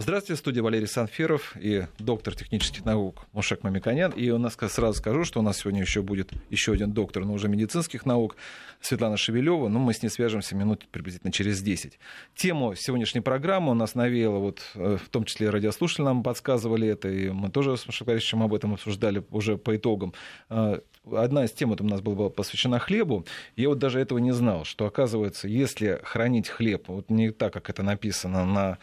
Здравствуйте, студия Валерий Санферов и доктор технических наук Мушек Мамиканян. И у нас сразу скажу, что у нас сегодня еще будет еще один доктор, но уже медицинских наук, Светлана Шевелева. Ну, мы с ней свяжемся минут приблизительно через 10. Тему сегодняшней программы у нас навеяло, вот, э, в том числе радиослушатели нам подсказывали это, и мы тоже с Машем об этом обсуждали уже по итогам э, одна из тем вот у нас была посвящена хлебу. Я вот даже этого не знал, что оказывается, если хранить хлеб, вот не так, как это написано на,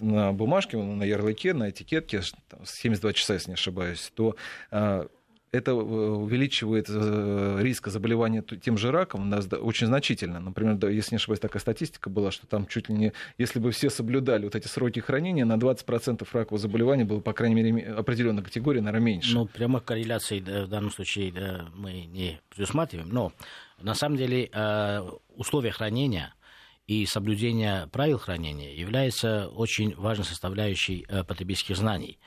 на бумажке, на ярлыке, на этикетке, 72 часа, если не ошибаюсь, то а, это э, увеличивает э, риск заболевания тем же раком очень значительно. Например, если не ошибаюсь, такая статистика была, что там чуть ли не, если бы все соблюдали вот эти сроки хранения, на 20% ракового заболевания было, по крайней мере, определенной категории, наверное, меньше. Ну, прямо корреляции в данном случае мы не предусматриваем, но на самом деле э, условия хранения и соблюдение правил хранения является очень важной составляющей потребительских знаний.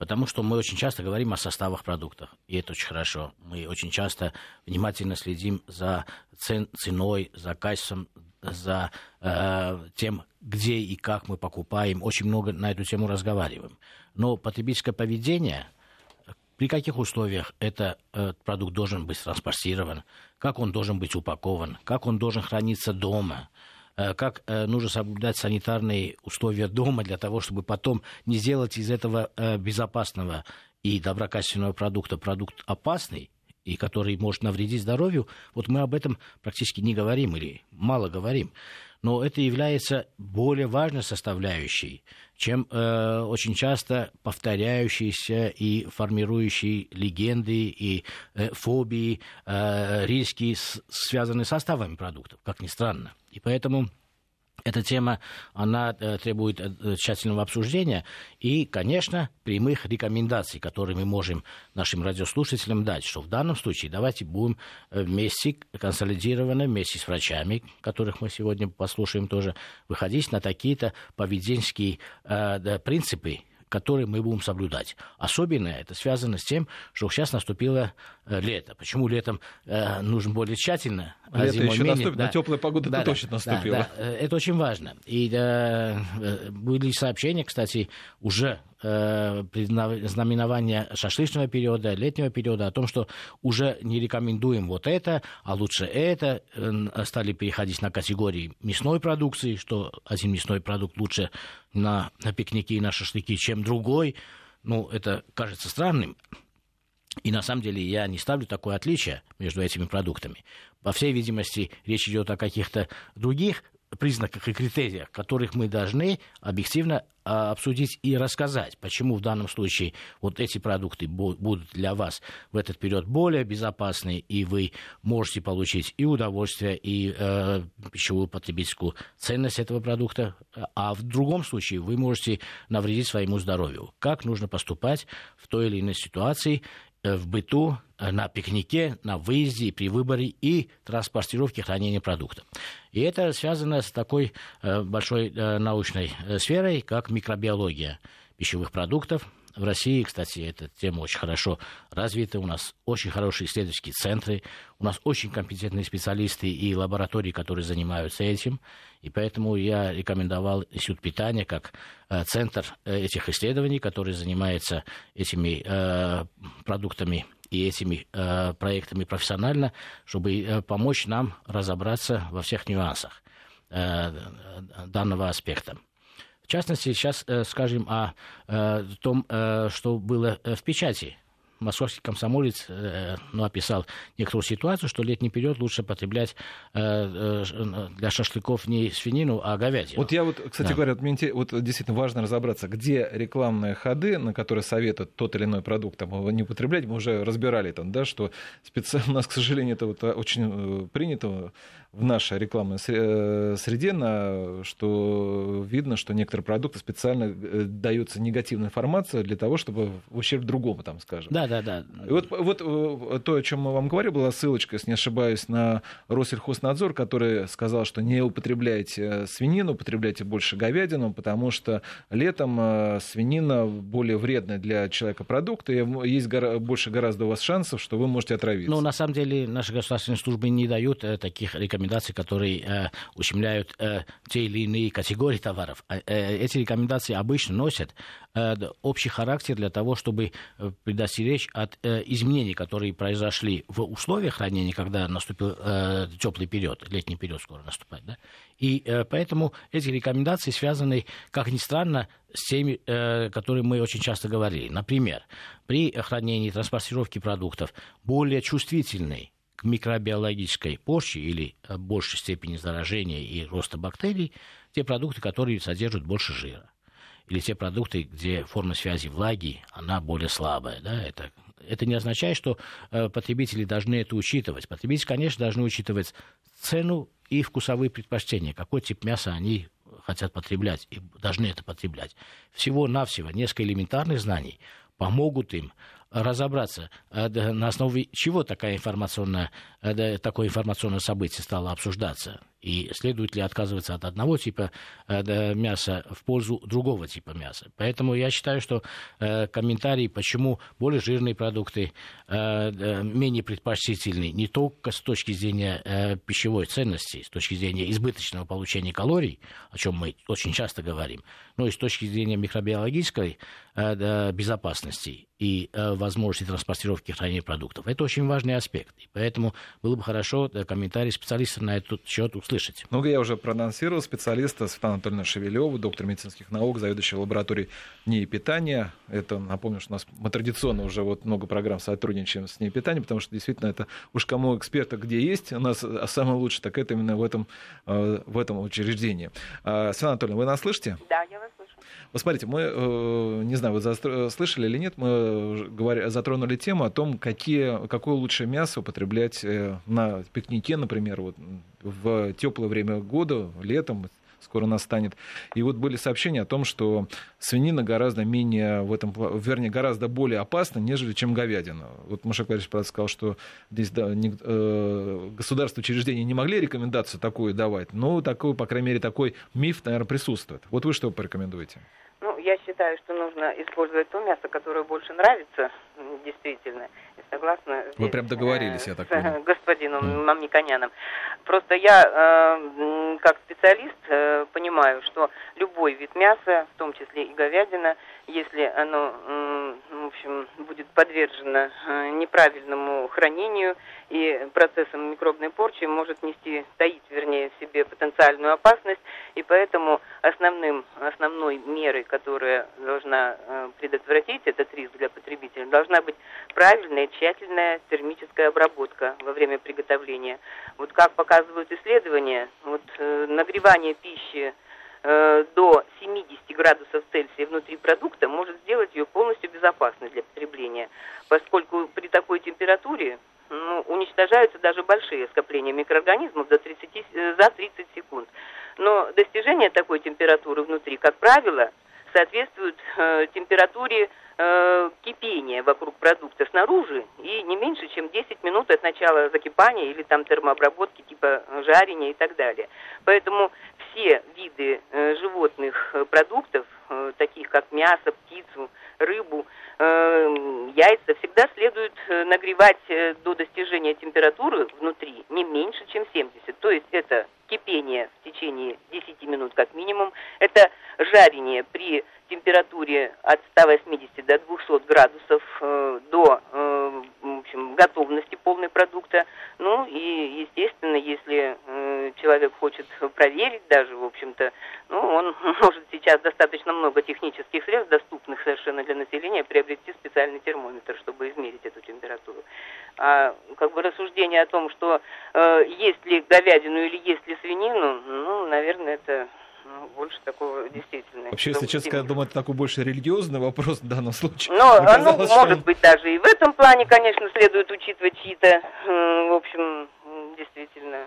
Потому что мы очень часто говорим о составах продуктов, и это очень хорошо. Мы очень часто внимательно следим за цен, ценой, за качеством, за э, тем, где и как мы покупаем. Очень много на эту тему разговариваем. Но потребительское поведение, при каких условиях этот э, продукт должен быть транспортирован, как он должен быть упакован, как он должен храниться дома – Э, как э, нужно соблюдать санитарные условия дома для того, чтобы потом не сделать из этого э, безопасного и доброкачественного продукта продукт опасный, и который может навредить здоровью, вот мы об этом практически не говорим или мало говорим. Но это является более важной составляющей, чем э, очень часто повторяющиеся и формирующие легенды и э, фобии, э, риски, с, связанные с составами продуктов, как ни странно. И поэтому эта тема, она э, требует э, тщательного обсуждения и, конечно, прямых рекомендаций, которые мы можем нашим радиослушателям дать, что в данном случае давайте будем э, вместе, консолидированно, вместе с врачами, которых мы сегодня послушаем тоже, выходить на такие-то поведенческие принципы, которые мы будем соблюдать. Особенно это связано с тем, что сейчас наступило э, лето. Почему летом э, нужно более тщательно, а лето еще менее? Наступит, да. но теплая погода да, точно да, наступила. Да, да. Это очень важно. И э, были сообщения, кстати, уже э, шашлычного периода, летнего периода, о том, что уже не рекомендуем вот это, а лучше это, э, стали переходить на категории мясной продукции, что один мясной продукт лучше на, на пикники и на шашлыки, чем другой. Ну, это кажется странным. И на самом деле я не ставлю такое отличие между этими продуктами. По всей видимости, речь идет о каких-то других признаках и критериях, которых мы должны объективно а, обсудить и рассказать, почему в данном случае вот эти продукты будут для вас в этот период более безопасны, и вы можете получить и удовольствие, и э, пищевую потребительскую ценность этого продукта, а в другом случае вы можете навредить своему здоровью. Как нужно поступать в той или иной ситуации, в быту, э, на пикнике, на выезде, при выборе и транспортировке хранения продуктов. И это связано с такой э, большой научной сферой, как микробиология пищевых продуктов, в России, кстати, эта тема очень хорошо развита. У нас очень хорошие исследовательские центры, у нас очень компетентные специалисты и лаборатории, которые занимаются этим. И поэтому я рекомендовал Институт питания как э, центр э, этих исследований, который занимается этими э, продуктами и этими проектами профессионально, чтобы помочь нам разобраться во всех нюансах данного аспекта. В частности, сейчас э, скажем о э, том, э, что было в печати московский комсомолец ну, описал некоторую ситуацию, что летний период лучше потреблять для шашлыков не свинину, а говядину. Вот я вот, кстати да. говоря, вот, мне, вот действительно важно разобраться, где рекламные ходы, на которые советуют тот или иной продукт там, его не употреблять, мы уже разбирали там, да, что специально у нас, к сожалению, это вот очень принято в нашей рекламной среде, на, что видно, что некоторые продукты специально дается негативная информация для того, чтобы в ущерб другому, там, скажем. Да, да, да. И вот, вот э, то, о чем мы вам говорили, была ссылочка, если не ошибаюсь, на Россельхознадзор, который сказал, что не употребляйте свинину, употребляйте больше говядину, потому что летом э, свинина более вредная для человека продукт, и есть больше гораздо у вас шансов, что вы можете отравиться. Ну, на самом деле, наши государственные службы не дают э, таких рекомендаций рекомендации, которые э, ущемляют э, те или иные категории товаров. А, э, эти рекомендации обычно носят э, общий характер для того, чтобы э, предостеречь от э, изменений, которые произошли в условиях хранения, когда наступил э, теплый период, летний период скоро наступает. Да? И э, поэтому эти рекомендации связаны, как ни странно, с теми, э, которые мы очень часто говорили. Например, при хранении транспортировке продуктов более чувствительный к микробиологической почве или э, большей степени заражения и роста бактерий те продукты, которые содержат больше жира. Или те продукты, где форма связи влаги, она более слабая. Да? Это, это не означает, что э, потребители должны это учитывать. Потребители, конечно, должны учитывать цену и вкусовые предпочтения, какой тип мяса они хотят потреблять и должны это потреблять. Всего-навсего несколько элементарных знаний помогут им разобраться, э, на основе чего такая информационная, э, такое информационное событие стало обсуждаться. И следует ли отказываться от одного типа э, мяса в пользу другого типа мяса. Поэтому я считаю, что э, комментарий, почему более жирные продукты э, менее предпочтительны не только с точки зрения пищевой ценности, с точки зрения избыточного получения калорий, о чем мы очень часто говорим, но и с точки зрения микробиологической безопасности и возможности транспортировки и хранения продуктов. Это очень важный аспект. И поэтому было бы хорошо комментарий специалиста на этот счет услышать. Ну, я уже проанонсировал специалиста Светлана Анатольевна Шевелева, доктор медицинских наук, заведующая лабораторией НИИ питания. Это, напомню, что у нас мы традиционно уже вот много программ сотрудничаем с НИИ питания, потому что действительно это уж кому эксперта где есть, у нас а самое лучшее, так это именно в этом, э, в этом учреждении. А, Светлана Анатольевна, вы нас слышите? Да, я вас. Вот смотрите, мы, э, не знаю, вы слышали или нет, мы затронули тему о том, какие, какое лучшее мясо употреблять э, на пикнике, например, вот, в теплое время года, летом, скоро настанет. И вот были сообщения о том, что свинина гораздо менее в этом, вернее, гораздо более опасна, нежели чем говядина. Вот Машек Валерьевич правда, сказал, что здесь да, не, э, государственные учреждения не могли рекомендацию такую давать, но такой, по крайней мере, такой миф, наверное, присутствует. Вот вы что порекомендуете? Ну, я считаю, что нужно использовать то мясо, которое больше нравится, действительно. И согласна Вы прям договорились, я так понимаю. господином mm. Мамниконяном. Просто я, э, как специалист, э, понимаю, что любой вид мяса, в том числе и говядина, если оно, общем, будет подвержено э, неправильному хранению и процессам микробной порчи, может нести, таить, вернее, в себе потенциальную опасность, и поэтому основным, основной мерой, которая должна э, предотвратить этот риск для потребителя, должна быть правильная, тщательная термическая обработка во время приготовления. Вот как показывают исследования, вот э, нагревание пищи э, до 70 градусов Цельсия внутри продукта может сделать ее полностью безопасной для потребления, поскольку при такой температуре ну, уничтожаются даже большие скопления микроорганизмов до 30, э, за 30 секунд. Но достижение такой температуры внутри, как правило, соответствует э, температуре э, кипения вокруг продукта снаружи и не меньше, чем 10 минут от начала закипания или там термообработки типа жарения и так далее. Поэтому все виды э, животных э, продуктов, таких как мясо, птицу, рыбу, э, яйца, всегда следует э, нагревать э, до достижения температуры внутри не меньше, чем 70. То есть это кипение в течение 10 минут как минимум, это жарение при температуре от 180 до 200 градусов э, до э, в общем, готовности полной продукта. Ну и, естественно, если э, человек хочет проверить даже, в общем-то, ну, он может сейчас достаточно много технических средств, доступных совершенно для населения, приобрести специальный термометр, чтобы измерить эту температуру. А как бы рассуждение о том, что э, есть ли говядину или есть ли свинину, ну, наверное, это ну, больше такого действительно. Вообще, если честно сказать, думаю, это такой больше религиозный вопрос в данном случае. Но, ну, может быть, даже и в этом плане, конечно, следует учитывать чьи-то, в общем, действительно,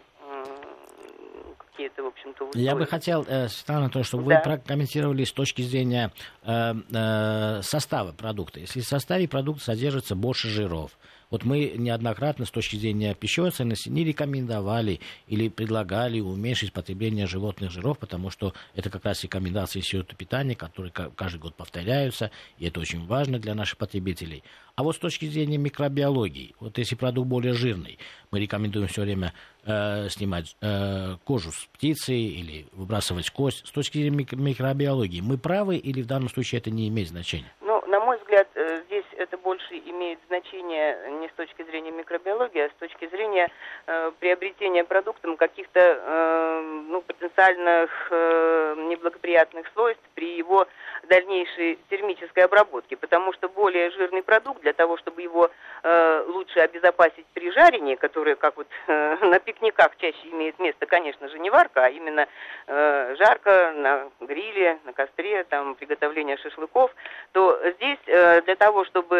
какие-то, в общем-то, условия. Я бы хотел, э, Светлана то, чтобы да. вы прокомментировали с точки зрения э, э, состава продукта. Если в составе продукта содержится больше жиров, Вот мы неоднократно с точки зрения пищевой ценности не рекомендовали или предлагали уменьшить потребление животных жиров, потому что это как раз рекомендации Института питания, которые каждый год повторяются, и это очень важно для наших потребителей. А вот с точки зрения микробиологии, вот если продукт более жирный, мы рекомендуем все время э, снимать э, кожу с птицы или выбрасывать кость. С точки зрения микробиологии, мы правы или в данном случае это не имеет значения? Ну, на мой взгляд, э, здесь это больше имеет значение не с точки зрения микробиологии, а с точки зрения э, приобретения продуктом каких-то э, ну, потенциальных э, неблагоприятных свойств при его дальнейшей термической обработке, потому что более жирный продукт для того, чтобы его э, лучше обезопасить при жарении, которое, как вот э, на пикниках чаще имеет место, конечно же, не варка, а именно э, жарка на гриле, на костре, там приготовление шашлыков, то здесь э, для того, чтобы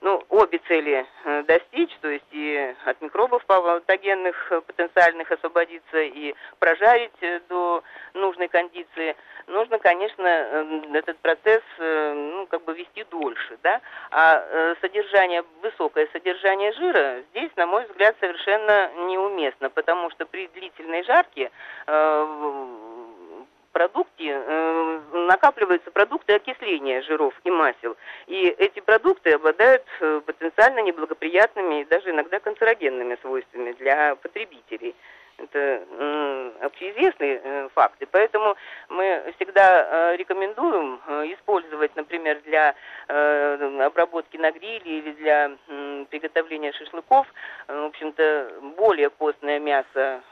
ну, обе цели э, достичь, то есть и от микробов патогенных э, потенциальных освободиться, и прожарить э, до нужной кондиции, нужно, конечно, этот процесс, ну, как бы вести дольше, да, а содержание, высокое содержание жира здесь, на мой взгляд, совершенно неуместно, потому что при длительной жарке продукте э, накапливаются продукты окисления жиров и масел. И эти продукты обладают э, потенциально неблагоприятными и даже иногда канцерогенными свойствами для потребителей. Это э, общеизвестные э. Поэтому мы всегда э, рекомендуем э, использовать, например, для э, обработки на гриле или для приготовления шашлыков, в общем-то, более постное мясо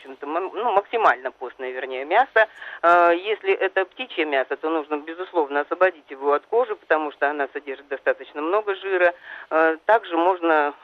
общем-то, ну, максимально постное, вернее, мясо. А, если это птичье мясо, то нужно, безусловно, освободить его от кожи, потому что она содержит достаточно много жира. А, также можно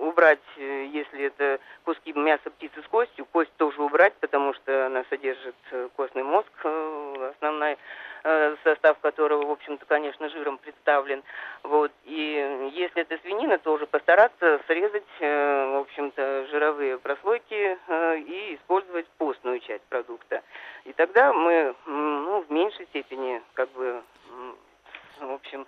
убрать, если это куски мяса птицы с костью, кость тоже убрать, потому что она содержит э, костный мозг, э, основная Э, состав которого, в общем-то, конечно, жиром представлен. Вот. И если это свинина, то уже постараться срезать, э, в общем-то, жировые прослойки э, и использовать постную часть продукта. И тогда мы ну, в меньшей степени как бы в общем,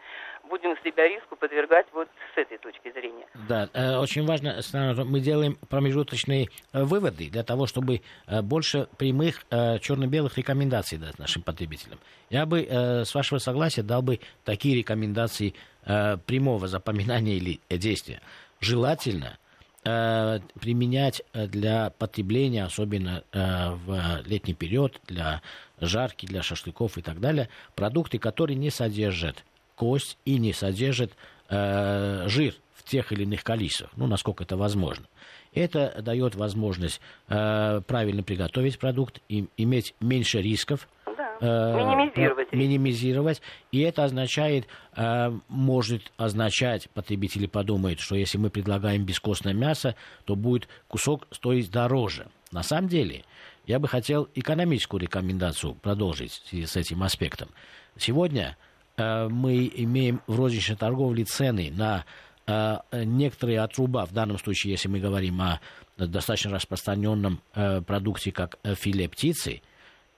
будем себя риску подвергать вот с этой точки зрения. Да, э, очень важно, мы делаем промежуточные э, выводы для того, чтобы э, больше прямых черно-белых рекомендаций дать нашим потребителям. Я бы, с вашего согласия, дал бы такие рекомендации прямого запоминания или действия. Желательно применять для потребления, особенно в летний период, для жарки, для шашлыков и так далее, продукты, которые не содержат кость и не содержит э, жир в тех или иных количествах, ну, насколько это возможно. Это дает возможность э, правильно приготовить продукт, и, иметь меньше рисков, э, минимизировать. минимизировать. И это означает, э, может означать, потребители подумают, что если мы предлагаем бескостное мясо, то будет кусок стоить дороже. На самом деле, я бы хотел экономическую рекомендацию продолжить с этим аспектом. Сегодня Э, мы имеем в розничной торговле цены на э, некоторые отруба, в данном случае, если мы говорим о достаточно распространенном э, продукте, как филе птицы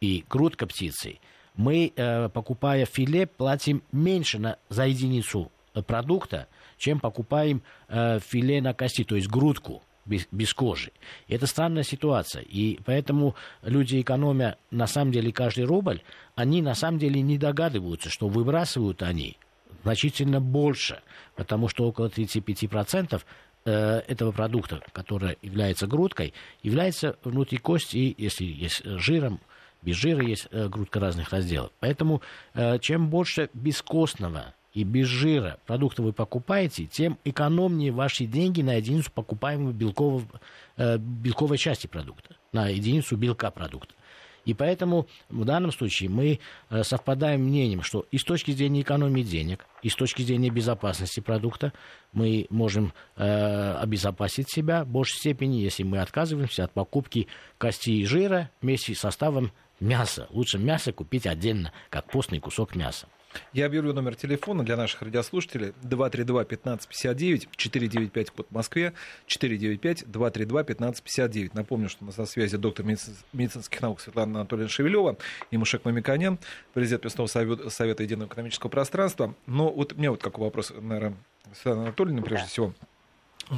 и грудка птицы, мы, покупая филе, платим меньше на, за единицу продукта, чем покупаем филе на кости, то есть грудку без, без кожи. Это странная ситуация. И поэтому люди, экономя на самом деле каждый рубль, они на самом деле не догадываются, что выбрасывают они значительно больше, потому что около 35% э, этого продукта, который является грудкой, является внутри кости, если есть жиром, без жира есть э, грудка разных разделов. Поэтому э, чем больше бескостного и без жира продукты вы покупаете, тем экономнее ваши деньги на единицу покупаемого белкового, э, белковой части продукта, на единицу белка продукта. И поэтому в данном случае мы совпадаем мнением, что и с точки зрения экономии денег, и с точки зрения безопасности продукта мы можем э, обезопасить себя в большей степени, если мы отказываемся от покупки кости и жира вместе с составом мяса. Лучше мясо купить отдельно, как постный кусок мяса. Я объявлю номер телефона для наших радиослушателей 232-1559, 495 код в Москве, 495-232-1559. Напомню, что у нас на связи доктор медицинских наук Светлана Анатольевна Шевелева и Мушек Мамиканян, президент Местного совета единого экономического пространства. Но вот у меня вот какой вопрос, наверное, Светлана Анатольевна, прежде да. всего.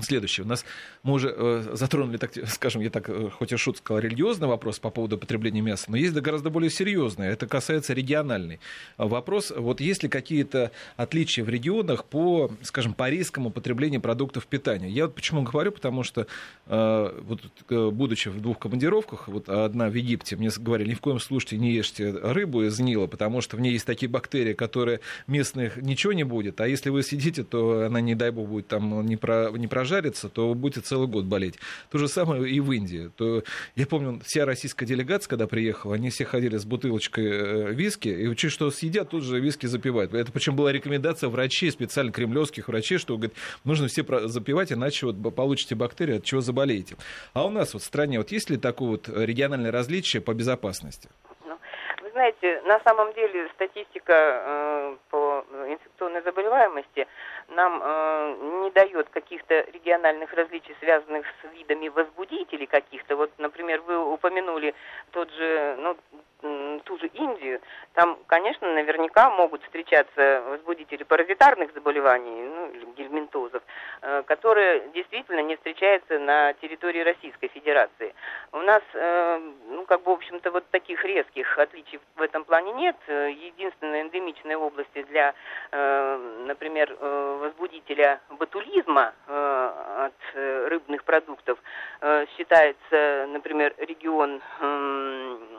Следующее. У нас мы уже э, затронули, так, скажем, я так, э, хоть и шут сказал, религиозный вопрос по поводу потребления мяса, но есть да, гораздо более серьезный. Это касается региональный вопрос. Вот есть ли какие-то отличия в регионах по, скажем, по рискам употребления продуктов питания? Я вот почему говорю, потому что, э, вот, э, будучи в двух командировках, вот одна в Египте, мне говорили, ни в коем случае не ешьте рыбу из Нила, потому что в ней есть такие бактерии, которые местных ничего не будет, а если вы сидите, то она, не дай бог, будет там не, про, не прожарится, то вы будете целый год болеть. То же самое и в Индии. То, я помню, вся российская делегация, когда приехала, они все ходили с бутылочкой э, виски, и учили, что съедят, тут же виски запивают. Это причем была рекомендация врачей, специально кремлевских врачей, что говорит, нужно все запивать, иначе вот получите бактерии, от чего заболеете. А у нас вот в стране вот есть ли такое вот региональное различие по безопасности? Ну, знаете, на самом деле статистика э, по инфекционной заболеваемости нам э, не дает каких-то региональных различий, связанных с видами возбудителей каких-то. Вот, например, вы упомянули тот же, ну, ту же Индию, там, конечно, наверняка могут встречаться возбудители паразитарных заболеваний, ну, гельминтозов, э, которые действительно не встречаются на территории Российской Федерации. У нас, э, ну, как бы, в общем-то, вот таких резких отличий в этом плане нет. Единственная эндемичная область для, например, возбудителя ботулизма э, от э, рыбных продуктов э, считается, например, регион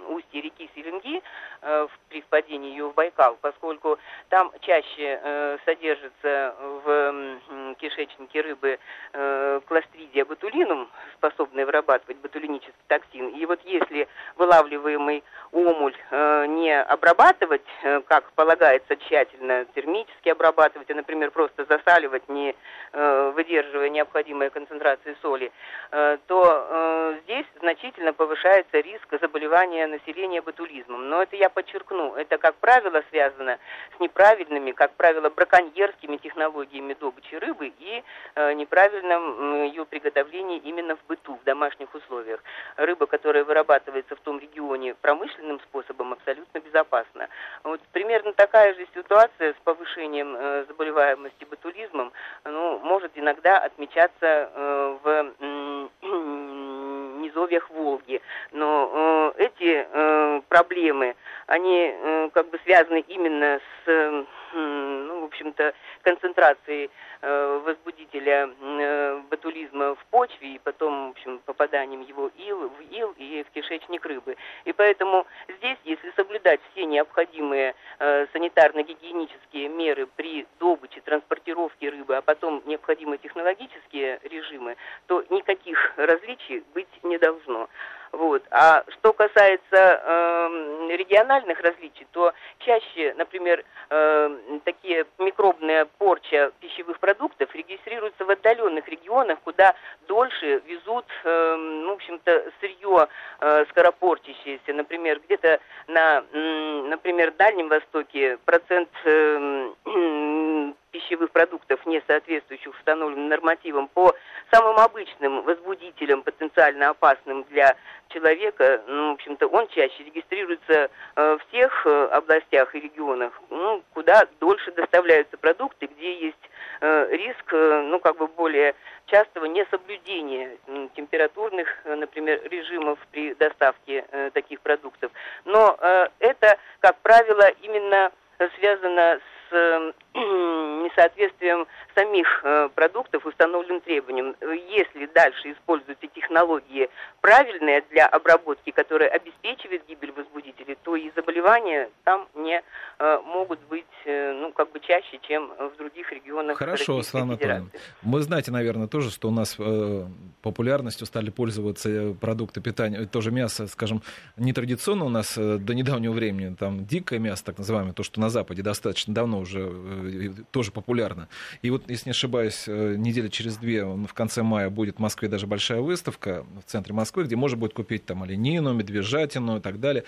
устья реки Селенги э, при впадении ее в Байкал, поскольку там чаще э, содержится в кишечнике рыбы э, кластридия ботулинум, способная вырабатывать ботулинический токсин. И вот если вылавливаемый омуль э, не обрабатывать, как полагается тщательно, термически обрабатывать, а, например, просто засаливать, не выдерживая необходимой концентрации соли, то здесь значительно повышается риск заболевания населения ботулизмом. Но это я подчеркну, это, как правило, связано с неправильными, как правило, браконьерскими технологиями добычи рыбы и э, неправильным ее приготовлением именно в быту, в домашних условиях. Рыба, которая вырабатывается в том регионе промышленным способом, абсолютно безопасна. Вот примерно такая же ситуация с повышением э, заболеваемости ботулизмом ну, может иногда отмечаться э, в низовьях Волги. Но э, эти э, проблемы, они э, как бы связаны именно с, ну, в общем-то, концентрацией э, возбудителя э, ботулизма в почве и потом, в общем, попаданием его ил, в ил и в кишечник рыбы. И поэтому здесь, если соблюдать все необходимые э, санитарно-гигиенические меры при добыче, транспортировке рыбы, а потом необходимые технологические режимы, то никаких различий быть не должно. Вот. А что касается э, региональных различий, то чаще, например, э, такие микробная порча пищевых продуктов регистрируется в отдаленных регионах, куда дольше везут, э, в общем-то, сырье э, скоропортящееся. Например, где-то на, э, например, Дальнем Востоке процент э, пищевых продуктов, не соответствующих установленным нормативам, по самым обычным возбудителям, потенциально опасным для человека, ну, в общем-то, он чаще регистрируется э, в тех э, областях и регионах, ну, куда дольше доставляются продукты, где есть э, риск, ну, как бы более частого несоблюдения температурных, например, режимов при доставке таких продуктов. Но это, как правило, именно связано с несоответствием самих э, продуктов установленным требованиям. Если дальше используются технологии правильные для обработки, которые обеспечивают гибель возбудителей, то и заболевания там не э, могут быть ну, как бы чаще, чем в других регионах Хорошо, Светлана Анатольевна. Вы знаете, наверное, тоже, что у нас популярностью стали пользоваться продукты питания, тоже мясо, скажем, нетрадиционно у нас до недавнего времени, там дикое мясо, так называемое, то, что на Западе достаточно давно уже тоже популярно. И вот, если не ошибаюсь, э, неделя через две, в конце мая будет в Москве даже большая выставка в центре Москвы, где можно будет купить там оленину, медвежатину и так далее.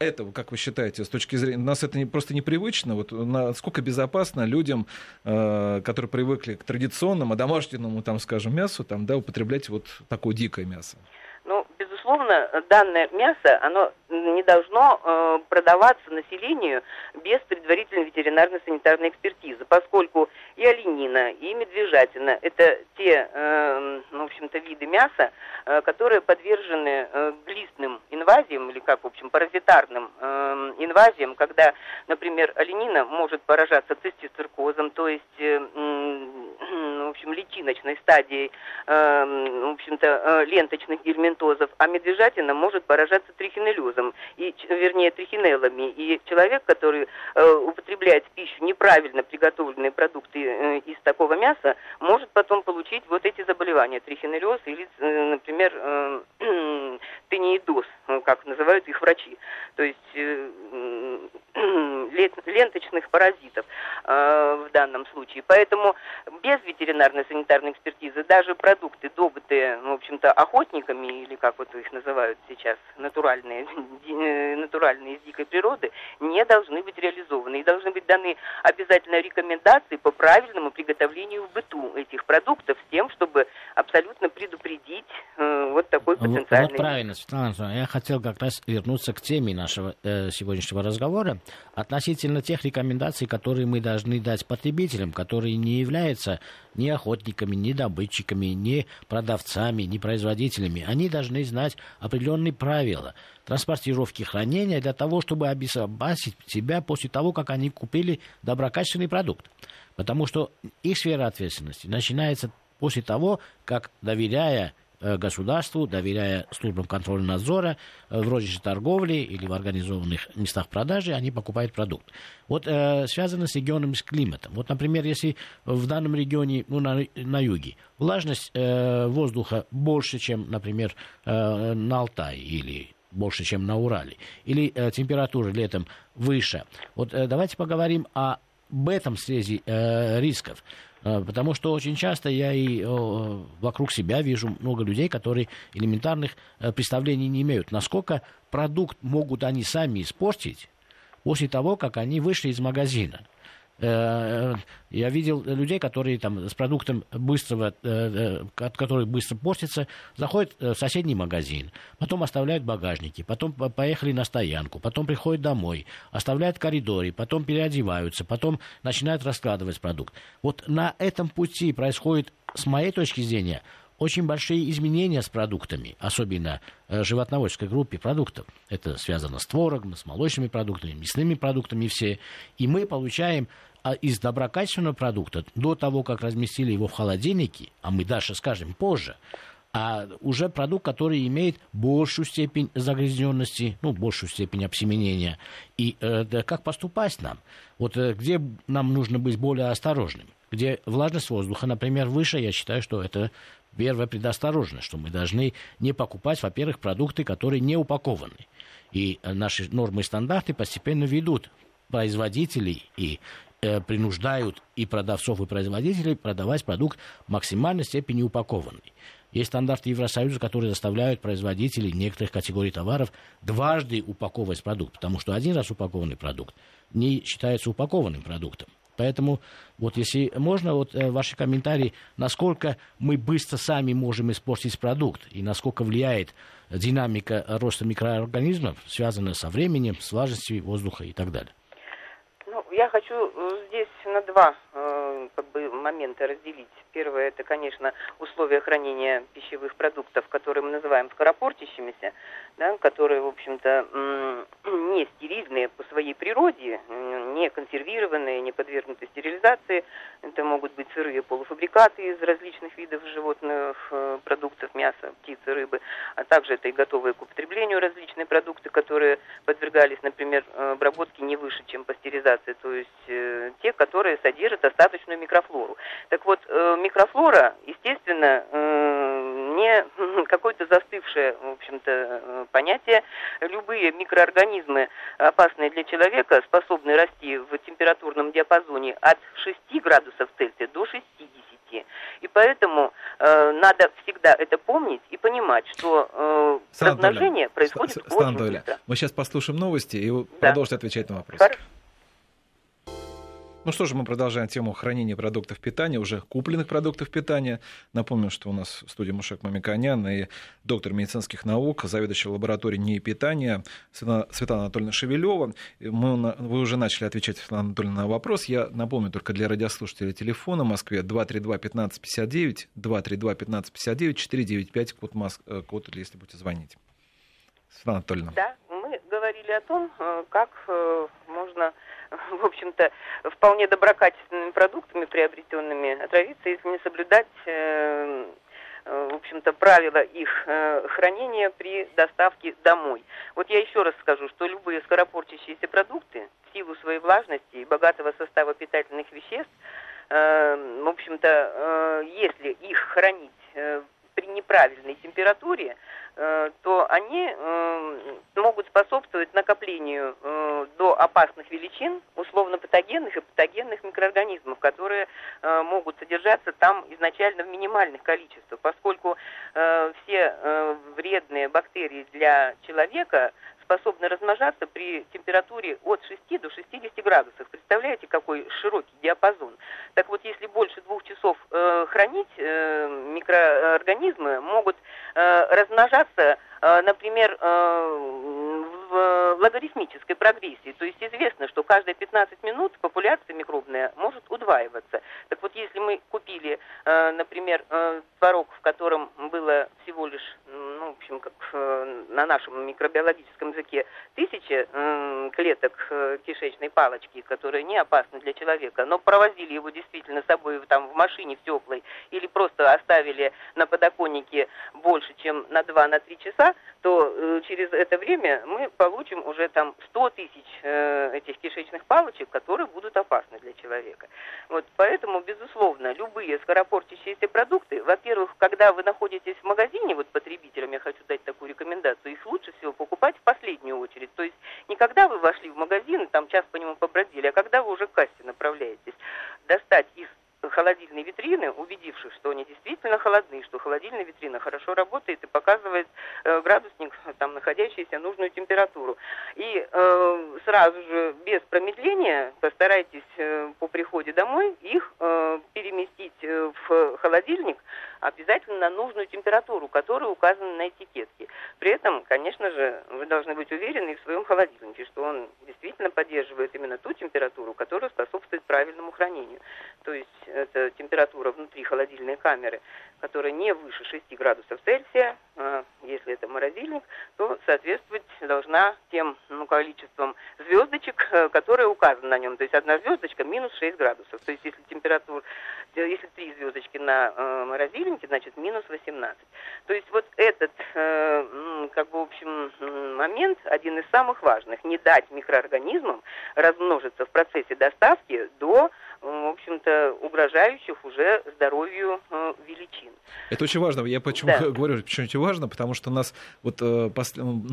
Этого, как вы считаете, с точки зрения... Нас это не, просто непривычно. Вот насколько безопасно людям, э, которые привыкли к традиционному, домашнему, там, скажем, мясу, там, да, употреблять вот такое дикое мясо? Ну, безусловно, данное мясо, оно не должно э, продаваться населению без предварительной ветеринарно-санитарной экспертизы, поскольку и оленина, и медвежатина – это те, э, ну, в общем-то, виды мяса, э, которые подвержены э, глистным инвазиям, или как, в общем, паразитарным э, инвазиям, когда, например, оленина может поражаться цистициркозом, то есть, э, в общем, личиночной стадией, э, в общем-то, э, ленточных гельминтозов, а медвежатина может поражаться трихинеллезом, и, вернее, трихинеллами. И человек, который э, употребляет в пищу неправильно приготовленные продукты э, из такого мяса, может потом получить вот эти заболевания, трихинеллез или, э, например, э, тениидоз, ну, как называют их врачи. То есть э, ленточных паразитов э, в данном случае. Поэтому без ветеринарной санитарной экспертизы даже продукты, добытые, в общем-то, охотниками, или как вот их называют сейчас, натуральные, э, натуральные из дикой природы, не должны быть реализованы. И должны быть даны обязательно рекомендации по правильному приготовлению в быту этих продуктов с тем, чтобы абсолютно предупредить э, вот такой потенциальный... Вот, вот правильно, Светлана я хотел как раз вернуться к теме нашего э, сегодняшнего разговора относительно тех рекомендаций, которые мы должны дать потребителям, которые не являются ни охотниками, ни добытчиками, ни продавцами, ни производителями. Они должны знать определенные правила транспортировки хранения для того, чтобы обезопасить себя после того, как они купили доброкачественный продукт. Потому что их сфера ответственности начинается после того, как, доверяя государству, доверяя службам контроля надзора, э, в розничной торговле или в организованных местах продажи, они покупают продукт. Вот э, связано с регионом, с климатом. Вот, например, если в данном регионе, ну, на, на юге, влажность э, воздуха больше, чем, например, э, на Алтае или больше, чем на Урале, или э, температура летом выше. Вот э, давайте поговорим о об этом срезе э, рисков. Э, потому что очень часто я и вокруг себя вижу много людей, которые элементарных э, представлений не имеют, насколько продукт могут они сами испортить после того, как они вышли из магазина. Э, я видел людей, которые там с продуктом быстрого, э, э, который быстро портится, заходят в соседний магазин, потом оставляют багажники, потом поехали на стоянку, потом приходят домой, оставляют в коридоре, потом переодеваются, потом начинают раскладывать продукт. Вот на этом пути происходит, с моей точки зрения, очень большие изменения с продуктами, особенно э, животноводческой группе продуктов. Это связано с творогом, с молочными продуктами, мясными продуктами все. И мы получаем а из доброкачественного продукта до того, как разместили его в холодильнике, а мы дальше скажем позже, а уже продукт, который имеет большую степень загрязненности, ну, большую степень обсеменения. И э, да, как поступать нам? Вот э, где нам нужно быть более осторожными? Где влажность воздуха, например, выше, я считаю, что это первая предосторожность, что мы должны не покупать, во-первых, продукты, которые не упакованы. И э, наши нормы и стандарты постепенно ведут производителей и Э, принуждают и продавцов, и производителей продавать продукт в максимальной степени упакованный. Есть стандарты Евросоюза, которые заставляют производителей некоторых категорий товаров дважды упаковывать продукт, потому что один раз упакованный продукт не считается упакованным продуктом. Поэтому, вот если можно, вот э, ваши комментарии, насколько мы быстро сами можем испортить продукт и насколько влияет динамика роста микроорганизмов, связанная со временем, с влажностью воздуха и так далее. Ну, я хочу э, здесь на два э, как бы, момента разделить. Первое, это, конечно, условия хранения пищевых продуктов, которые мы называем скоропортящимися, да, которые, в общем-то, не стерильные по своей природе, не консервированные, не подвергнуты стерилизации. Это могут быть сырые полуфабрикаты из различных видов животных, э, продуктов, мяса, птицы, рыбы, а также это и готовые к употреблению различные продукты, которые подвергались, например, обработке не выше, чем пастеризация, то есть э, те, которые содержат остаточную микрофлору. Так вот, э, микрофлора, естественно, э, не какое-то застывшее, в общем-то, э, понятие. Любые микроорганизмы, опасные для человека, способны расти в температурном диапазоне от 6 градусов Цельсия до 60. И поэтому э, надо всегда это помнить и понимать, что... Э, размножение происходит Сан, очень Сан быстро. Мы сейчас послушаем новости и да. продолжите отвечать на вопросы. Хорошо. Ну что же, мы продолжаем тему хранения продуктов питания, уже купленных продуктов питания. Напомню, что у нас в студии Мушек Мамиканян и доктор медицинских наук, заведующий лабораторией НИИ питания Светлана Анатольевна Шевелева. Мы, вы уже начали отвечать, Светлана Анатольевна, на вопрос. Я напомню только для радиослушателей телефона в Москве 232-1559, 232-1559, 495, код, Моск... Э, код, если будете звонить. Светлана Анатольевна. Да, мы говорили о том, э, как э, можно в общем-то, вполне доброкачественными продуктами, приобретенными, отравиться, если не соблюдать э, э, в общем-то, правила их э, хранения при доставке домой. Вот я еще раз скажу, что любые скоропортящиеся продукты в силу своей влажности и богатого состава питательных веществ, в общем-то, если их хранить при неправильной температуре, Э, то они э, могут способствовать накоплению э, до опасных величин условно-патогенных и патогенных микроорганизмов, которые могут содержаться там изначально в минимальных количествах, поскольку все вредные бактерии для человека способны размножаться при температуре от 6 до 60 градусов. Представляете, какой широкий диапазон? Так вот, если больше двух часов э, хранить, э, микроорганизмы могут э, размножаться, э, например, э, в логарифмической прогрессии. То есть известно, что каждые 15 минут популяция микробная может удваиваться. Так вот, если мы купили, э, например, э, творог, в котором было всего лишь, ну, в общем, как э, на нашем микробиологическом языке, тысяча клеток кишечной палочки, которые не опасны для человека, но провозили его действительно с собой там в машине в теплой или просто оставили на подоконнике больше, чем на 2-3 часа, через это время мы получим уже там 100 тысяч э, этих кишечных палочек, которые будут опасны для человека. Вот, поэтому, безусловно, любые скоропортящиеся продукты, во-первых, когда вы находитесь в магазине, вот потребителям я хочу дать такую рекомендацию, их лучше всего покупать в последнюю очередь. То есть не когда вы вошли в магазин, там час по нему побродили, а когда вы уже к кассе направляетесь. Достать из холодильной витрины, убедившись, что они действительно холодны, что холодильная витрина хорошо работает и показывает э, градусник, там, находящийся нужную температуру. И э, сразу же, без промедления, постарайтесь э, по приходе домой их э, переместить э, в холодильник обязательно на нужную температуру, которая указана на этикетке. При этом, конечно же, вы должны быть уверены в своем холодильнике, что он действительно поддерживает именно ту температуру, которая способствует правильному хранению. То есть это температура внутри холодильной камеры, которая не выше 6 градусов Цельсия. А если это морозильник, то соответствовать должна тем ну, количеством звездочек, э, которые указаны на нем. То есть одна звездочка минус 6 градусов. То есть если температура, если три звездочки на э, морозильнике, значит минус 18. То есть вот этот, э, как бы, в общем, момент один из самых важных. Не дать микроорганизмам размножиться в процессе доставки до в общем-то, угрожающих уже здоровью э, величин. Это очень важно. Я почему да. говорю, почему это важно, потому что у нас вот э,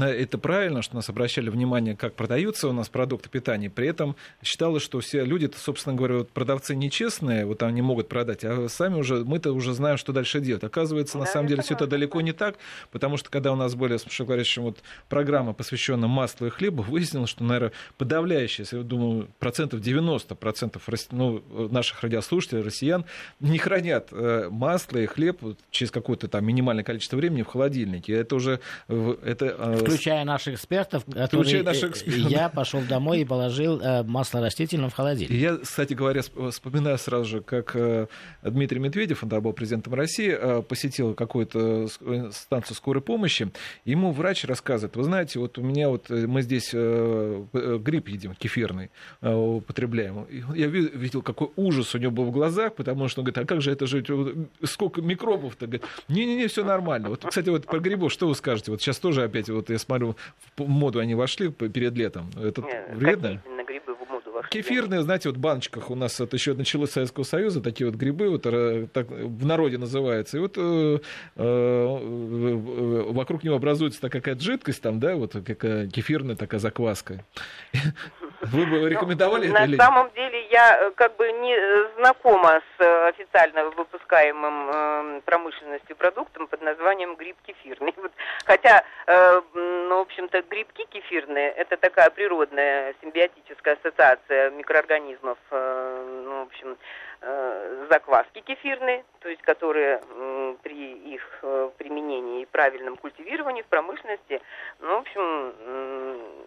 это правильно, что нас обращали внимание, как продаются у нас продукты питания. При этом считалось, что все люди, собственно говоря, вот продавцы нечестные, вот они могут продать, а сами уже мы-то уже знаем, что дальше делать. Оказывается, на да, самом деле все это далеко не так, потому что когда у нас были, с говорящим, вот программа, посвященная маслу и хлебу, выяснилось, что, наверное, подавляющее, я думаю, процентов 90 процентов ну, наших радиослушателей, россиян, не хранят э, масло и хлеб через какое-то там минимальное количество времени в холодильнике. Это уже... Это, э, Включая наших экспертов, Включая наших экспертов. я пошел домой и положил э, масло растительное в холодильник. Я, кстати говоря, вспоминаю сразу же, как Дмитрий Медведев, он был президентом России, посетил какую-то станцию скорой помощи, ему врач рассказывает, вы знаете, вот у меня вот мы здесь гриб едим, кефирный, употребляем. Я видел, какой ужас у него был в глазах, потому что он говорит, а как же это жить, сколько микробов-то? Говорит, не-не-не, все нормально. Вот, кстати, вот про грибов, что вы скажете? Вот сейчас тоже опять, вот я смотрю, в моду они вошли перед летом. Это Нет, вредно? грибы в моду вошли? Кефирные, знаете, вот в баночках у нас это еще началось Советского Союза, такие вот грибы, вот э, так, в народе называется. И вот э, э, вокруг него образуется такая какая-то жидкость там, да, вот какая кефирная такая закваска. Вы бы рекомендовали ну, это На или самом деле я как бы не знакома с официально выпускаемым промышленностью продуктом под названием гриб кефирный. Вот, хотя, ну, в общем-то, грибки кефирные – это такая природная симбиотическая ассоциация микроорганизмов, ну, в общем, закваски кефирные, то есть которые при их э, применении и правильном культивировании в промышленности, ну, в общем,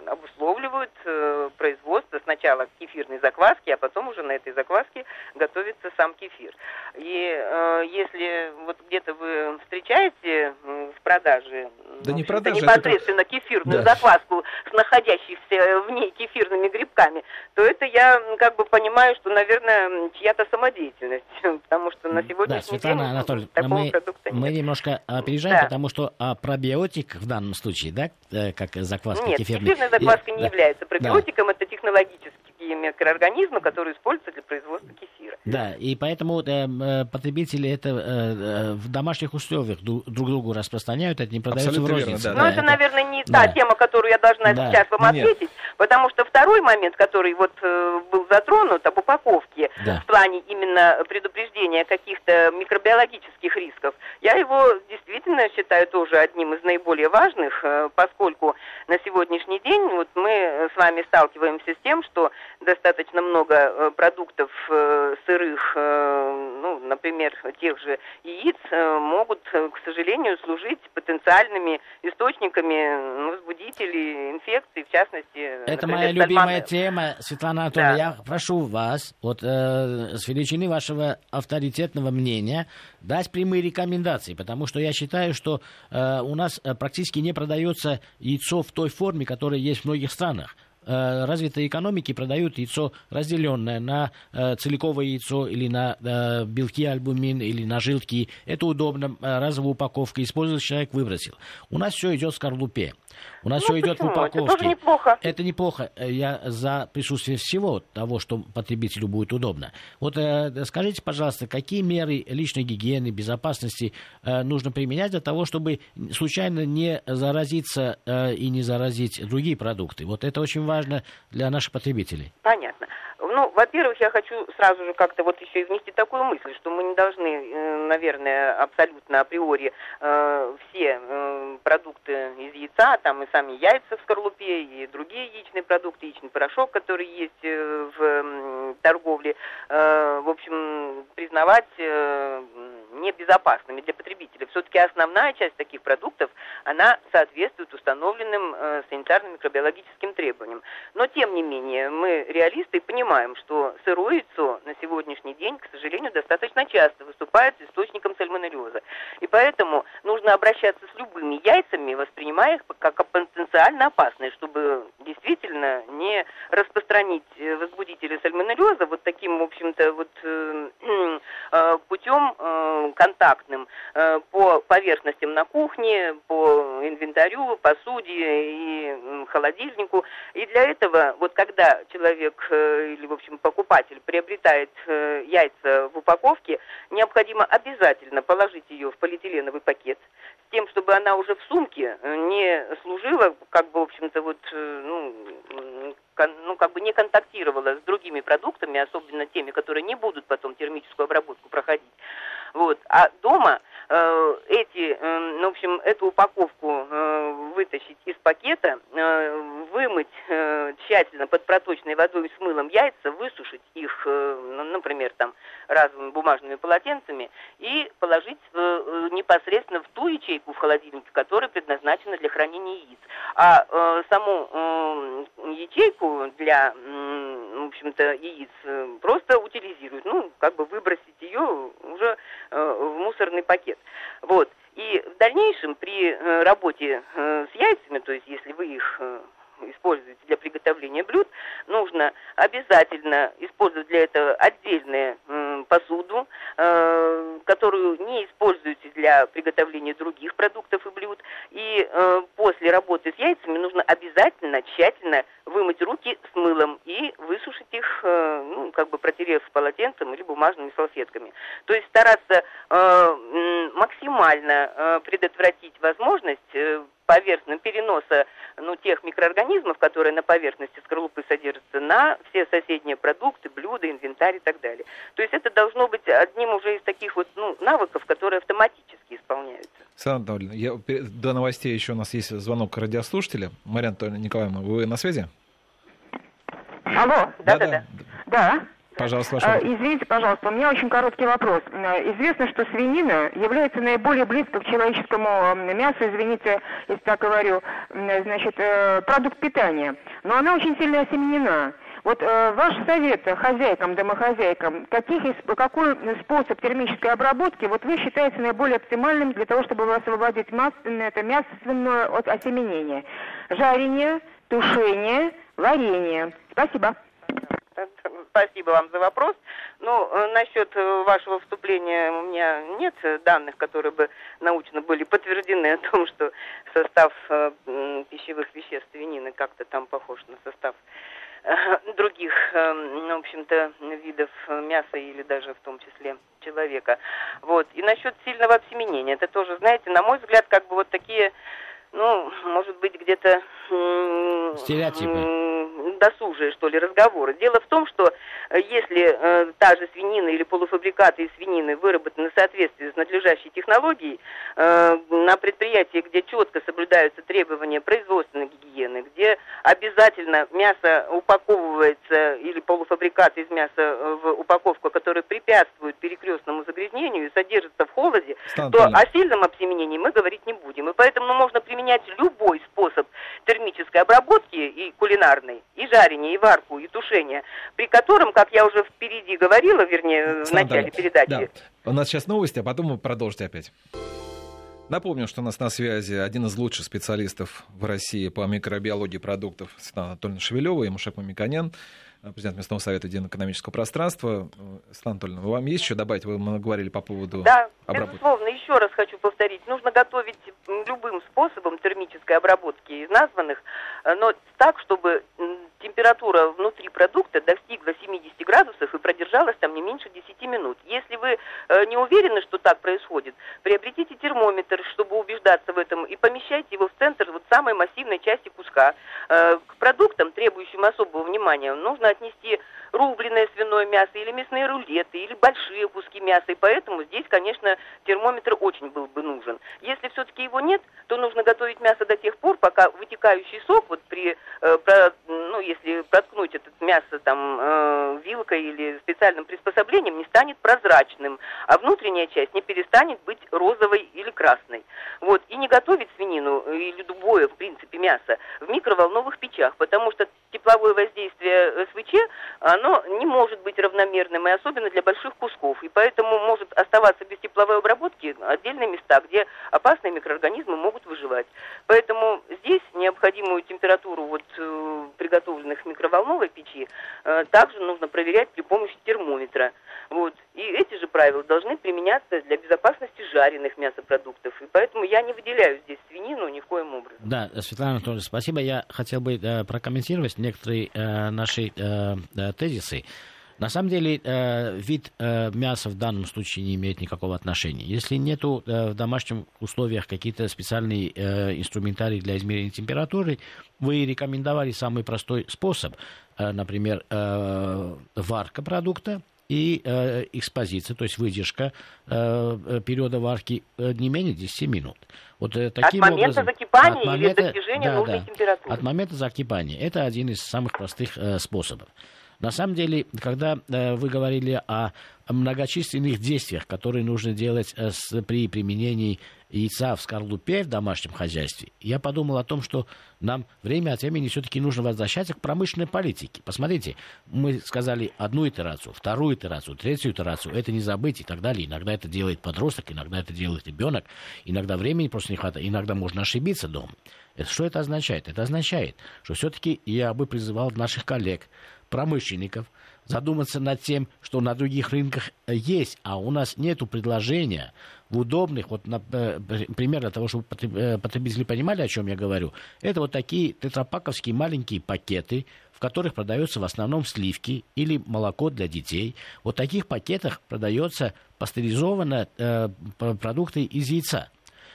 обусловливают э, производство сначала кефирной закваски, а потом уже на этой закваске готовится сам кефир. И э, если вот где-то вы встречаете в продаже да не продажа, непосредственно как... кефирную да. закваску с находящихся в ней кефирными грибками, то это я как бы понимаю, что, наверное, чья-то самодеятельность, потому что на сегодняшний да, Светлана день Анатольевна, такого мы, продукта нет. Мы немножко опережаем, да. потому что а, пробиотик в данном случае, да, э, как закваска нет, кефирная. кефирная закваска и, не да. является пробиотиком, да. это технологически микроорганизмы, которые используются для производства кефира. Да, и поэтому э, э потребители это э, э, в домашних условиях друг, друг другу распространяют, это не продается Абсолютно в рознице. Верно, да, Но да, это, это, наверное, не да. та тема, которую я должна да. сейчас вам Нет. ответить, потому что второй момент, который вот э, был затронут об упаковке да. в плане именно предупреждения каких-то микробиологических рисков, я его действительно считаю тоже одним из наиболее важных, э, поскольку на сегодняшний день вот мы с вами сталкиваемся с тем, что достаточно много э, продуктов э, сырых, э, ну, например, тех же яиц, могут, к сожалению, служить потенциальными источниками ну, возбудителей инфекций, в частности... Это например, моя любимая тема, Светлана Анатольевна. Да. Я прошу вас, вот э, с величины вашего авторитетного мнения, дать прямые рекомендации, потому что я считаю, что э, у нас практически не продается яйцо в той форме, которая есть в многих странах. Э, развитые экономики продают яйцо разделенное на э, целиковое яйцо или на э, белки альбумин или на жилки. Это удобно, э, разовая упаковка, использовать человек выбросил. У нас все идет в скорлупе. У нас ну, все идет в упаковке. Это тоже неплохо. Это неплохо. Я за присутствие всего того, что потребителю будет удобно. Вот э, скажите, пожалуйста, какие меры личной гигиены, безопасности э, нужно применять для того, чтобы случайно не заразиться э, и не заразить другие продукты? Вот это очень важно для наших потребителей. Понятно. Ну, во-первых, я хочу сразу же как-то вот еще и внести такую мысль, что мы не должны, э, наверное, абсолютно априори э, все э, продукты из яйца, там и сами яйца в скорлупе, и другие яичные продукты, яичный порошок, который есть э, в торговле, э, в общем, признавать э, небезопасными для потребителя. Все-таки основная часть таких продуктов, она соответствует установленным санитарно-микробиологическим требованиям. Но, тем не менее, мы реалисты и понимаем, что сырое яйцо на сегодняшний день, к сожалению, достаточно часто выступает источником сальмонеллеза. И поэтому нужно обращаться с любыми яйцами, воспринимая их как потенциально опасные, чтобы действительно не распространить э, возбудители сальмонеллеза вот таким, в общем-то, вот э, э, путем контактным по поверхностям на кухне, по инвентарю, посуде и холодильнику. И для этого, вот когда человек или, в общем, покупатель приобретает э, яйца в упаковке, необходимо обязательно положить ее в полиэтиленовый пакет с тем, чтобы она уже в сумке не служила, как бы, в общем-то, вот, ну, ну, как бы не контактировала с другими продуктами, особенно теми, которые не будут потом термическую обработку проходить. Вот. А дома э, эти, э, ну, в общем, эту упаковку э, вытащить из пакета, э, вымыть э, тщательно под проточной водой с мылом яйца, высушить их, э, ну, например, там разовыми бумажными полотенцами и положить э, непосредственно в ту ячейку в холодильнике, которая предназначена для хранения яиц. А э, саму э, ячейку для, э, в общем-то, яиц э, просто утилизируют, ну, как бы выбросить ее уже Э, в мусорный пакет. Вот. И в дальнейшем при э, работе э, с яйцами, то есть если вы их используете для приготовления блюд, нужно обязательно использовать для этого отдельную посуду, которую не используете для приготовления других продуктов и блюд. И после работы с яйцами нужно обязательно тщательно вымыть руки с мылом и высушить их, э, ну, как бы протерев полотенцем или бумажными салфетками. То есть стараться э, максимально э, предотвратить возможность поверхностного переноса ну, тех микроорганизмов, которые на поверхности скорлупы содержатся, на все соседние продукты, блюда, инвентарь и так далее. То есть это должно быть одним уже из таких вот ну, навыков, которые автоматически исполняются. Сандра Анатольевна, я, до новостей еще у нас есть звонок радиослушателя. Мария Анатольевна Николаевна, вы на связи? Алло, да-да-да. Да. Пожалуйста, ваш вопрос. Извините, пожалуйста, у меня очень короткий вопрос. Известно, что свинина является наиболее близко к человеческому мясу, извините, если так говорю, значит, э, продукт питания. Но она очень сильно осеменена. Вот э, ваш совет хозяйкам, домохозяйкам, каких, какой способ термической обработки вот вы считаете наиболее оптимальным для того, чтобы освободить масс, это мясо свиное от осеменения? Жарение, тушение, варенье. Спасибо. Спасибо вам за вопрос. Ну, э, насчет э, вашего вступления у меня нет данных, которые бы научно были подтверждены о том, что состав э, пищевых веществ свинины как-то там похож на состав других, ну, в общем-то, видов мяса или даже в том числе человека. Вот. И насчет сильного обсеменения, это тоже, знаете, на мой взгляд, как бы вот такие ну, может быть, где-то Стереотипы. досужие, что ли, разговоры. Дело в том, что э, если э, та же свинина или полуфабрикаты из свинины выработаны в соответствии с надлежащей технологией, э, на предприятии, где четко соблюдаются требования производственной гигиены, где обязательно мясо упаковывается или полуфабрикаты из мяса э, в упаковку, которая препятствует перекрестному загрязнению и содержится в холоде, Стан то о сильном обсеменении мы говорить не будем. И поэтому ну, применять любой способ термической обработки и кулинарной, и жарения, и варку, и тушения, при котором, как я уже впереди говорила, вернее, в начале передачи. Да. У нас сейчас новости, а потом вы продолжите опять. Напомню, что у нас на связи один из лучших специалистов в России по микробиологии продуктов Светлана Анатольевна Шевелева и Мушек Мамиканян. Э, президент местного совета единоэкономического пространства. Э, Светлана Анатольевна, вам есть еще добавить? Вы говорили по поводу Да, обработки. безусловно. Еще раз хочу повторить. Нужно готовить любым способом термической обработки из названных, э, но так, чтобы температура внутри продукта достигла 70 градусов и продержалась там не меньше 10 минут. Если вы не уверены, что так происходит, приобретите термометр, чтобы убеждаться в этом, и помещайте его в центр вот самой массивной части куска. К продуктам, требующим особого внимания, нужно отнести рубленое свиное мясо или мясные рулеты, или большие куски мяса. И поэтому здесь, конечно, термометр очень был бы нужен. Если все-таки его нет, то нужно готовить мясо до тех пор, пока вытекающий сок, вот при, э, про, ну, если проткнуть это мясо там э, вилкой или специальным приспособлением, не станет прозрачным, а внутренняя часть не перестанет быть розовой или красной. Вот. И не готовить свинину или любое, в принципе, мясо в микроволновых печах, потому что тепловое воздействие СВЧ, оно не может быть равномерным, и особенно для больших кусков. И поэтому может оставаться без тепловой обработки отдельные места, где опасные микроорганизмы могут выживать. Поэтому здесь необходимую температуру вот, э, приготовленных микроволновой печи э, также нужно проверять при помощи термометра. Вот. И эти же правила должны применяться для безопасности жареных мясопродуктов. И поэтому я не выделяю здесь свинину ни в коем образом. Да, Светлана Анатольевна, спасибо. Я хотел бы э, прокомментировать некоторые э, наши тезисы. На самом деле э, вид э, мяса в данном случае не имеет никакого отношения. Если нету э, в домашних условиях какие-то специальные э, инструментарии для измерения температуры, вы рекомендовали самый простой способ, э, например, э, варка продукта и э, экспозиция, то есть выдержка э, э периода варки э, не менее 10 минут. Вот, э, таким от момента образом, закипания от момента, или достижения да, нужной да, температуры? От момента закипания. Это один из самых простых э, способов. На самом деле, когда э, вы говорили о многочисленных действиях, которые нужно делать э, при применении яйца в скорлупе в домашнем хозяйстве, я подумал о том, что нам время от времени все-таки нужно возвращаться к промышленной политике. Посмотрите, мы сказали одну итерацию, вторую итерацию, третью итерацию, это не забыть и так далее. Иногда это делает подросток, иногда это делает ребенок, иногда времени просто не хватает, иногда можно ошибиться дома. Это, что это означает? Это означает, что все-таки я бы призывал наших коллег промышленников задуматься над тем, что на других рынках есть, а у нас нет предложения в удобных, вот, например, для того, чтобы э, потребители понимали, о чем я говорю, это вот такие тетрапаковские маленькие пакеты, в которых продаются в основном сливки или молоко для детей. Вот в таких пакетах продается пастеризованные э, продукты из яйца.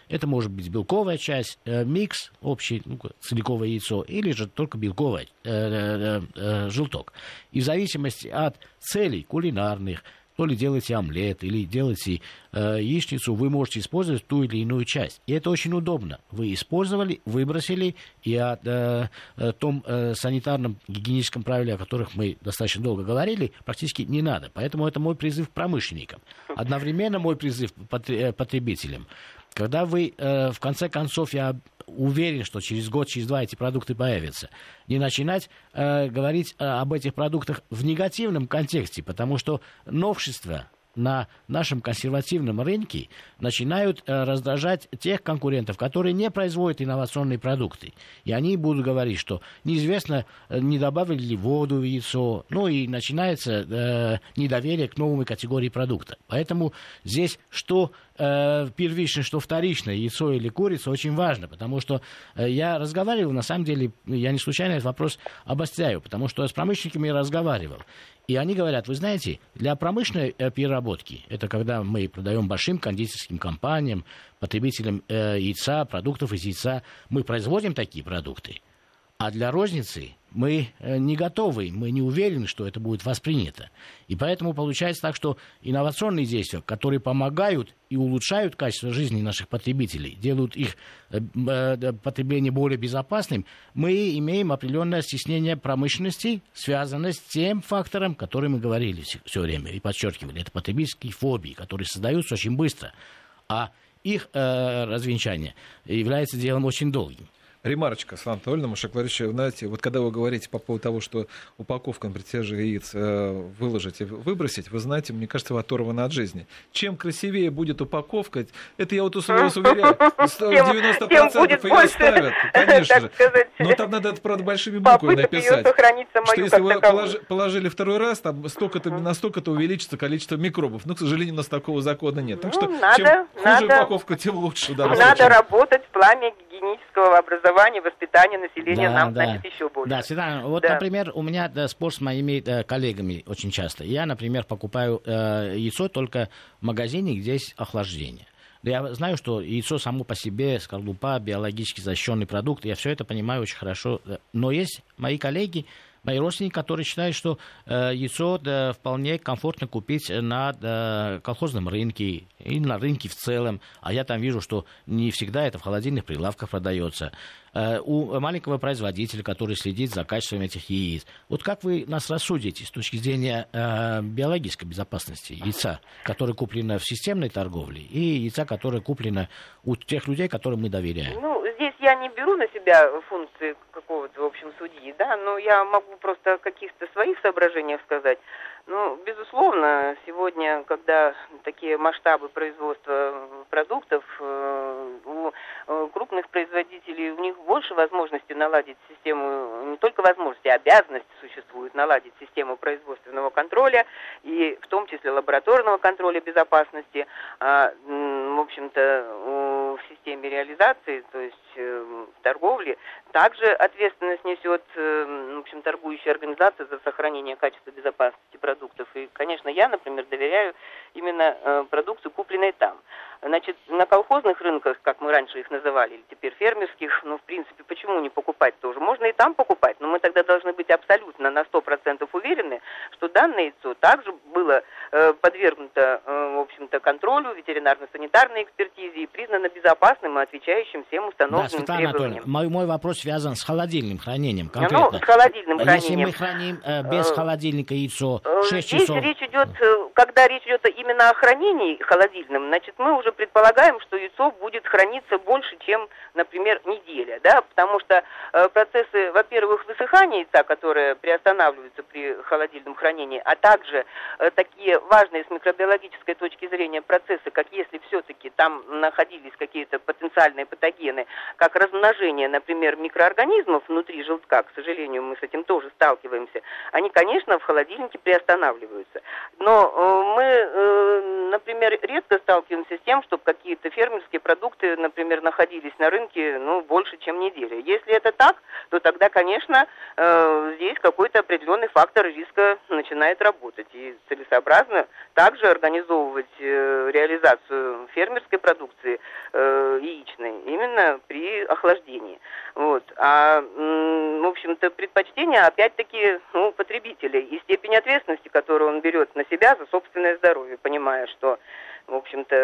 Это может быть белковая часть, э, микс, общий, ну, целиковое яйцо, или же только белковый э, э, э, желток. И в зависимости от целей кулинарных, то ли делаете омлет, или делаете э, яичницу, вы можете использовать ту или иную часть. И это очень удобно. Вы использовали, выбросили, и о э, э, том э, санитарном гигиеническом правиле, о которых мы достаточно долго говорили, практически не надо. Поэтому это мой призыв промышленникам. Одновременно мой призыв э, потребителям. Когда вы, э, в конце концов, я уверен, что через год, через два эти продукты появятся, не начинать э, говорить э, об этих продуктах в негативном контексте, потому что новшества, на нашем консервативном рынке начинают э, раздражать тех конкурентов, которые не производят инновационные продукты. И они будут говорить, что неизвестно, э, не добавили ли воду в яйцо, ну и начинается э, недоверие к новой категории продукта. Поэтому здесь что э, первичное, что вторичное, яйцо или курица, очень важно, потому что э, я разговаривал, на самом деле, я не случайно этот вопрос обостряю, потому что с промышленниками я разговаривал. И они говорят, вы знаете, для промышленной э, переработки, это когда мы продаем большим кондитерским компаниям, потребителям э, яйца, продуктов из яйца, мы производим такие продукты. А для розницы мы э, не готовы, мы не уверены, что это будет воспринято. И поэтому получается так, что инновационные действия, которые помогают и улучшают качество жизни наших потребителей, делают их э, э, потребление более безопасным, мы имеем определенное стеснение промышленности, связанное с тем фактором, который мы говорили все время и подчеркивали. Это потребительские фобии, которые создаются очень быстро. А их э, развенчание является делом очень долгим. Ремарочка, Слава Анатольевна, Маша Кларича, знаете, вот когда вы говорите по поводу того, что упаковка, например, те же яиц э, выложить и выбросить, вы знаете, мне кажется, вы оторваны от жизни. Чем красивее будет упаковка, это я вот вас уверяю, 90% ее ставят, конечно же. Но там надо, правда, большими буквами написать, что если вы положили второй раз, там столько-то, настолько-то увеличится количество микробов. Но, к сожалению, у нас такого закона нет. Так что ну, чем хуже упаковка, тем лучше. Надо работать в плане гигиенического образования, воспитания населения да, нам, да. значит, еще больше. Да, Светлана, вот, да. например, у меня да, спор с моими да, коллегами очень часто. Я, например, покупаю э, яйцо только в магазине, где есть охлаждение. Я знаю, что яйцо само по себе, скорлупа, биологически защищенный продукт, я все это понимаю очень хорошо. Но есть мои коллеги, мои родственники, которые считают, что э, яйцо да, вполне комфортно купить на да, колхозном рынке и на рынке в целом. А я там вижу, что не всегда это в холодильных прилавках продается. Э, у маленького производителя, который следит за качеством этих яиц. Вот как вы нас рассудите с точки зрения э, биологической безопасности яйца, которое куплено в системной торговле, и яйца, которое куплено у тех людей, которым мы доверяем? Ну, здесь я не беру на себя функции какого-то, в общем, судьи, да, но я могу просто о каких-то своих соображениях сказать. Ну, безусловно, сегодня, когда такие масштабы производства продуктов, э, у э, крупных производителей у них больше возможностей наладить систему, не только возможности, а обязанности существуют наладить систему производственного контроля и в том числе лабораторного контроля безопасности, а, в общем-то, в системе реализации, то есть э, торговли, также ответственность несет, в общем, торгующая организация за сохранение качества безопасности продуктов продуктов. И, конечно, я, например, доверяю именно э, продукции, купленной там. Значит, на колхозных рынках, как мы раньше их называли, или теперь фермерских, ну, в принципе, почему не покупать тоже? Можно и там покупать, но мы тогда должны быть абсолютно на 100% уверены, что данное яйцо также было э, подвергнуто, э, в общем-то, контролю, ветеринарно-санитарной экспертизе и признано безопасным и отвечающим всем установленным да, требованиям. Мой, мой вопрос связан с холодильным хранением конкретно. Ну, с холодильным хранением. Если мы храним э, без э, холодильника яйцо 6 э, Здесь часов... речь идет, э, когда речь идет именно о хранении холодильном, значит, мы уже предполагаем, что яйцо будет храниться больше, чем, например, неделя, да, потому что э, процессы, во-первых, высыхания яйца, которые приостанавливаются при холодильном хранении, а также э, такие важные с микробиологической точки зрения процессы, как если все-таки там находились какие-то потенциальные патогены, как размножение, например, микроорганизмов внутри желтка, к сожалению, мы с этим тоже сталкиваемся, они, конечно, в холодильнике приостанавливаются. Но э, мы, э, например, редко сталкиваемся с тем, чтобы какие-то фермерские продукты, например, находились на рынке ну, больше, чем неделя. Если это так, то тогда, конечно, э, здесь какой-то определенный фактор риска начинает работать. И целесообразно также организовывать э, реализацию фермерской продукции э, яичной именно при охлаждении. Вот. А, в общем-то, предпочтение, опять-таки, ну, потребителей и степень ответственности, которую он берет на себя за собственное здоровье, понимая, что в общем-то,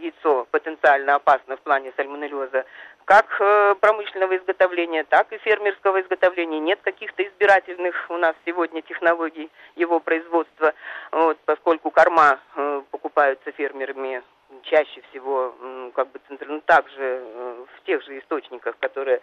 яйцо потенциально опасно в плане сальмонеллеза, как э, промышленного изготовления, так и фермерского изготовления. Нет каких-то избирательных у нас сегодня технологий его производства, вот, поскольку корма э, покупаются фермерами чаще всего как бы ну, также э, в тех же источниках, которые,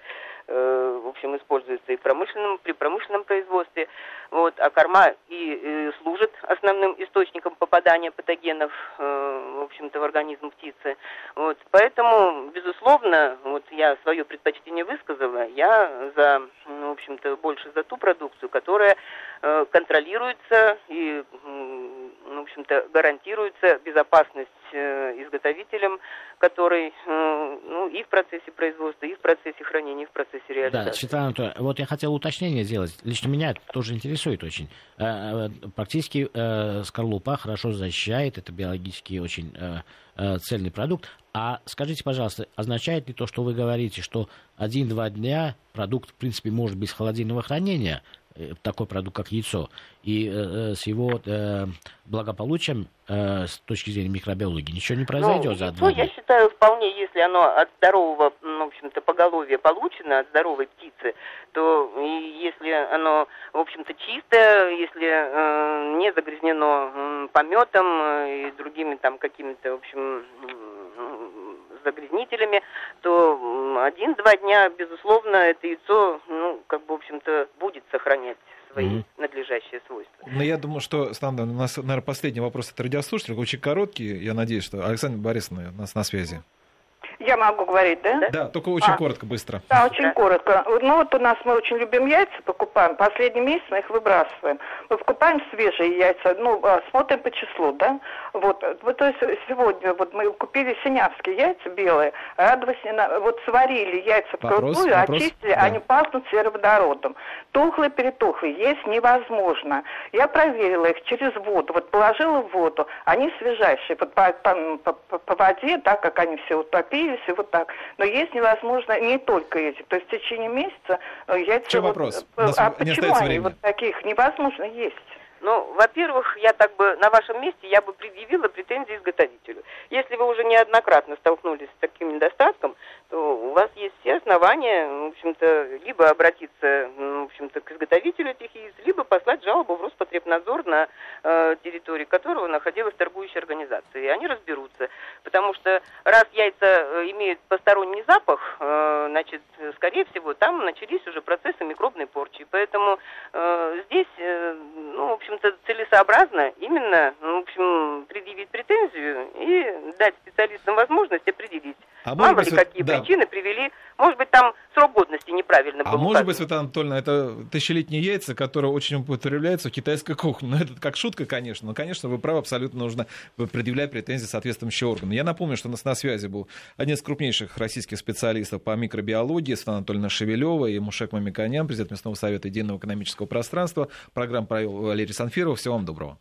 э, в общем, используются и промышленном, при промышленном производстве. Вот, а корма и э, служит основным источником попадания патогенов, в общем-то, в организм птицы. Вот, поэтому, безусловно, вот я свое предпочтение высказала, я за, ну, в общем-то, больше за ту продукцию, которая контролируется и, общем-то, гарантируется безопасность изготовителем, который э, ну, и в процессе производства, и в процессе хранения, и в процессе реализации. Да, Светлана Анатольевна, вот я хотел уточнение сделать. Лично меня это тоже интересует очень. Э, э, практически скорлупа хорошо защищает, это биологически очень цельный продукт. А скажите, пожалуйста, означает ли то, что вы говорите, что один-два дня продукт, в принципе, может без холодильного хранения, такой продукт, как яйцо, и э, с его э, благополучием э, с точки зрения микробиологии ничего не произойдет ну, за яйцо, я считаю, вполне, если оно от здорового, ну, в общем-то, поголовья получено, от здоровой птицы, то если оно, в общем-то, чистое, если э, не загрязнено э, пометом э, и другими там какими-то, в общем, загрязнителями, то один-два дня, безусловно, это яйцо, ну, как бы, в общем-то, будет сохранять свои mm-hmm. надлежащие свойства. Но я думаю, что, Станна, у нас, наверное, последний вопрос от радиослушателя, очень короткий. Я надеюсь, что Александр Борисовна у нас на связи. Я могу говорить, да? Да, только очень а, коротко, быстро. Да, очень да. коротко. Ну вот у нас мы очень любим яйца, покупаем. Последний месяц мы их выбрасываем. Мы покупаем свежие яйца, ну, а, смотрим по числу, да? Вот, вот то есть сегодня вот мы купили синявские яйца белые, радовались, вот сварили яйца вкрутую, вопрос, очистили, да. они пахнут сероводородом. Тухлые, перетухлые, есть невозможно. Я проверила их через воду, вот положила в воду, они свежайшие, вот по, по, по, по воде, так как они все утопили, появились, и вот так. Но есть невозможно не только эти. То есть в течение месяца э, яйца... Что вот, вопрос? Э, а почему они вот таких невозможно есть? Ну, во-первых, я так бы на вашем месте я бы предъявила претензии изготовителю. Если вы уже неоднократно столкнулись с таким недостатком, то у вас есть все основания, в общем-то, либо обратиться, в общем-то, к изготовителю этих яиц, либо послать жалобу в Роспотребнадзор на э, территории которого находилась торгующая организация. И они разберутся. Потому что раз яйца э, имеют посторонний запах, э, значит, скорее всего, там начались уже процессы микробной порчи. Поэтому э, здесь, э, ну, в общем-то, целесообразно именно, ну, в общем, предъявить претензию и дать специалистам возможность определить, а мало ли какие да, причины привели, может быть, там срок годности неправильно был. А может быть, Светлана Анатольевна, это тысячелетние яйца, которые очень употребляются в китайской кухне. Ну, это как шутка, конечно, но, конечно, вы правы, абсолютно нужно предъявлять претензии соответствующим органам. Я напомню, что у нас на связи был один из крупнейших российских специалистов по микробиологии, Светлана Анатольевна Шевелева и Мушек Мамиканян, президент Местного совета единого экономического пространства. Программу провел Валерий Санфиров. Всего вам доброго.